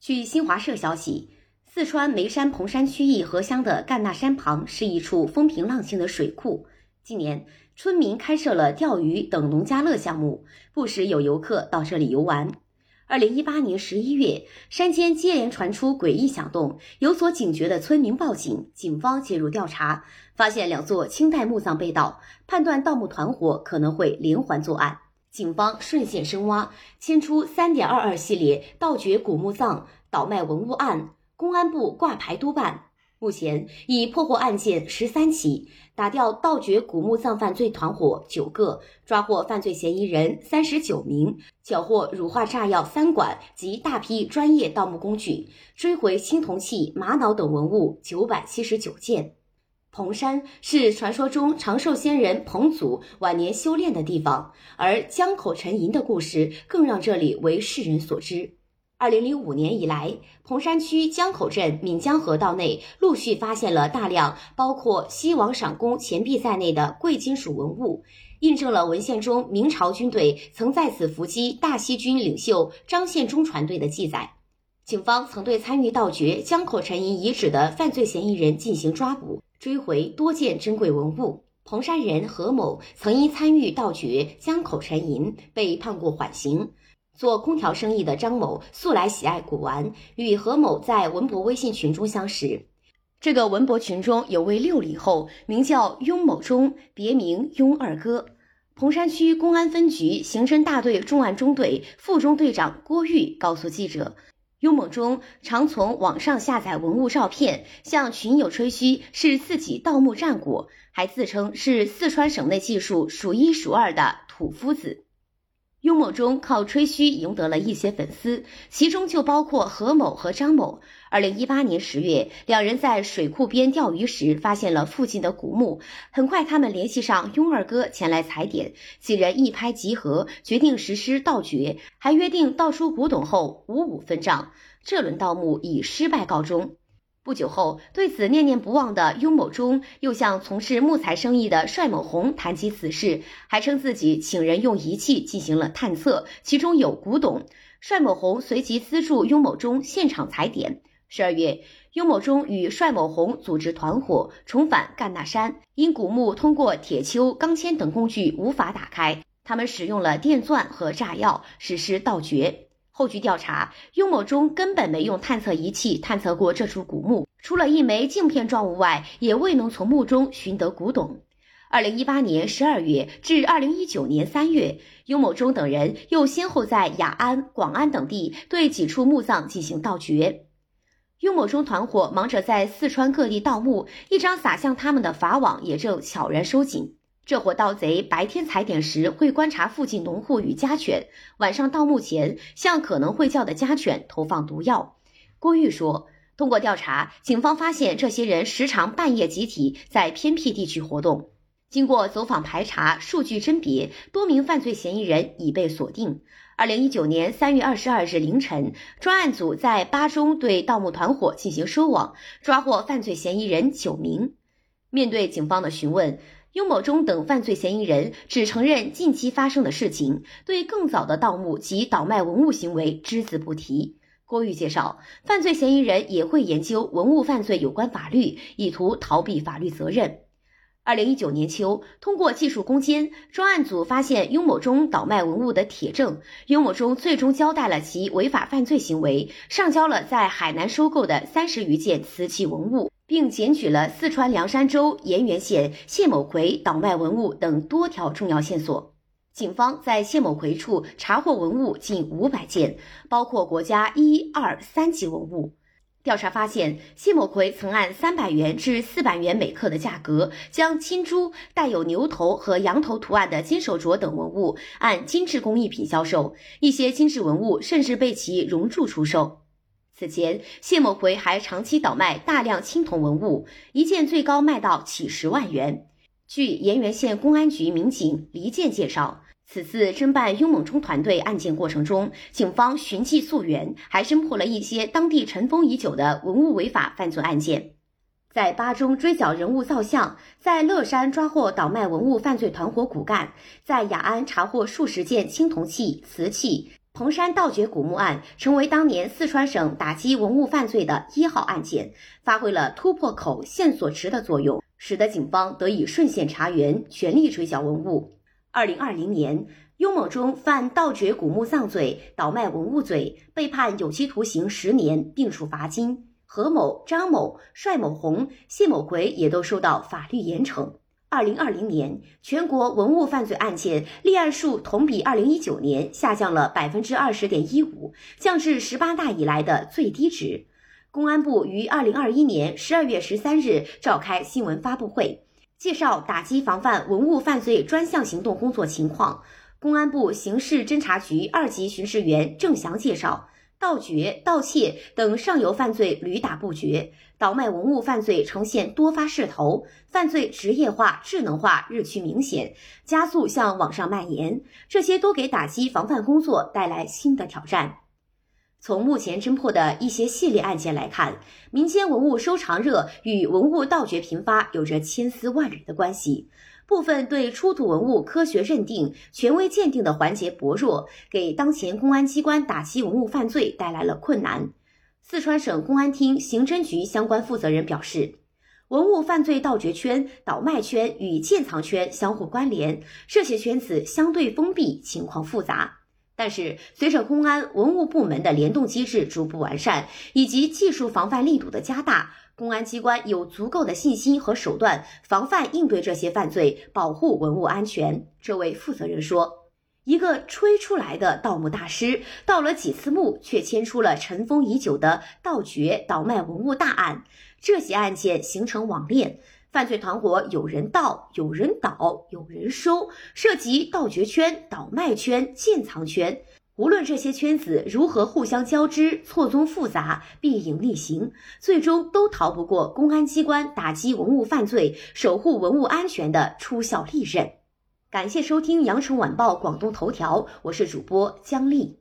据新华社消息，四川眉山彭山区一河乡的干那山旁是一处风平浪静的水库。近年，村民开设了钓鱼等农家乐项目，不时有游客到这里游玩。二零一八年十一月，山间接连传出诡异响动，有所警觉的村民报警，警方介入调查，发现两座清代墓葬被盗，判断盗墓团伙可能会连环作案。警方顺线深挖，牵出三点二二系列盗掘古墓葬倒卖文物案，公安部挂牌督办。目前已破获案件十三起，打掉盗掘古墓葬犯罪团伙九个，抓获犯罪嫌疑人三十九名，缴获乳化炸药三管及大批专业盗墓工具，追回青铜器、玛瑙等文物九百七十九件。彭山是传说中长寿仙人彭祖晚年修炼的地方，而江口沉银的故事更让这里为世人所知。二零零五年以来，彭山区江口镇闽江河道内陆续发现了大量包括西王赏功钱币在内的贵金属文物，印证了文献中明朝军队曾在此伏击大西军领袖张献忠船队的记载。警方曾对参与盗掘江口沉银遗址的犯罪嫌疑人进行抓捕。追回多件珍贵文物。彭山人何某曾因参与盗掘江口沉银被判过缓刑。做空调生意的张某素来喜爱古玩，与何某在文博微信群中相识。这个文博群中有位六里后，名叫雍某中，别名雍二哥。彭山区公安分局刑侦大队重案中队副中队长郭玉告诉记者。雍某中常从网上下载文物照片，向群友吹嘘是自己盗墓战果，还自称是四川省内技术数一数二的土夫子。雍某中靠吹嘘赢得了一些粉丝，其中就包括何某和张某。二零一八年十月，两人在水库边钓鱼时发现了附近的古墓，很快他们联系上雍二哥前来踩点，几人一拍即合，决定实施盗掘，还约定盗出古董后五五分账。这轮盗墓以失败告终。不久后，对此念念不忘的雍某中又向从事木材生意的帅某红谈起此事，还称自己请人用仪器进行了探测，其中有古董。帅某红随即资助雍某中现场踩点。十二月，雍某中与帅某红组织团伙重返干那山，因古墓通过铁锹、钢钎等工具无法打开，他们使用了电钻和炸药实施盗掘。后据调查，雍某中根本没用探测仪器探测过这处古墓，除了一枚镜片状物外，也未能从墓中寻得古董。二零一八年十二月至二零一九年三月，雍某中等人又先后在雅安、广安等地对几处墓葬进行盗掘。雍某中团伙忙着在四川各地盗墓，一张撒向他们的法网也正悄然收紧。这伙盗贼白天踩点时会观察附近农户与家犬，晚上盗墓前向可能会叫的家犬投放毒药。郭玉说：“通过调查，警方发现这些人时常半夜集体在偏僻地区活动。经过走访排查、数据甄别，多名犯罪嫌疑人已被锁定。二零一九年三月二十二日凌晨，专案组在巴中对盗墓团伙进行收网，抓获犯罪嫌疑人九名。面对警方的询问。”雍某中等犯罪嫌疑人只承认近期发生的事情，对更早的盗墓及倒卖文物行为只字不提。郭玉介绍，犯罪嫌疑人也会研究文物犯罪有关法律，以图逃避法律责任。二零一九年秋，通过技术攻坚，专案组发现雍某中倒卖文物的铁证。雍某中最终交代了其违法犯罪行为，上交了在海南收购的三十余件瓷器文物。并检举了四川凉山州盐源县谢某奎倒卖文物等多条重要线索。警方在谢某奎处查获文物近五百件，包括国家一二三级文物。调查发现，谢某奎曾按三百元至四百元每克的价格，将金珠、带有牛头和羊头图案的金手镯等文物按精致工艺品销售，一些精致文物甚至被其熔铸出售。此前，谢某奎还长期倒卖大量青铜文物，一件最高卖到几十万元。据盐源县公安局民警黎建介绍，此次侦办雍某中团队案件过程中，警方寻迹溯源，还侦破了一些当地尘封已久的文物违法犯罪案件。在巴中追缴人物造像，在乐山抓获倒卖文物犯罪团伙骨干，在雅安查获数十件青铜器、瓷器。彭山盗掘古墓案成为当年四川省打击文物犯罪的一号案件，发挥了突破口、线索池的作用，使得警方得以顺线查源，全力追缴文物。二零二零年，雍某忠犯盗掘古墓丧罪、倒卖文物罪，被判有期徒刑十年，并处罚金。何某、张某、帅某红、谢某奎也都受到法律严惩。二零二零年，全国文物犯罪案件立案数同比二零一九年下降了百分之二十点一五，降至十八大以来的最低值。公安部于二零二一年十二月十三日召开新闻发布会，介绍打击防范文物犯罪专项行动工作情况。公安部刑事侦查局二级巡视员郑祥介绍。盗掘、盗窃等上游犯罪屡打不绝，倒卖文物犯罪呈现多发势头，犯罪职业化、智能化日趋明显，加速向网上蔓延。这些都给打击防范工作带来新的挑战。从目前侦破的一些系列案件来看，民间文物收藏热与文物盗掘频发有着千丝万缕的关系。部分对出土文物科学认定、权威鉴定的环节薄弱，给当前公安机关打击文物犯罪带来了困难。四川省公安厅刑侦局相关负责人表示，文物犯罪盗掘圈、倒卖圈与建藏圈相互关联，这些圈子相对封闭，情况复杂。但是，随着公安文物部门的联动机制逐步完善，以及技术防范力度的加大。公安机关有足够的信心和手段防范应对这些犯罪，保护文物安全。这位负责人说：“一个吹出来的盗墓大师，盗了几次墓，却牵出了尘封已久的盗掘、倒卖文物大案。这些案件形成网链，犯罪团伙有人盗，有人倒，有人收，涉及盗掘圈、倒卖圈、建藏圈。”无论这些圈子如何互相交织、错综复杂、必影逆行，最终都逃不过公安机关打击文物犯罪、守护文物安全的出效利刃。感谢收听羊城晚报广东头条，我是主播姜丽。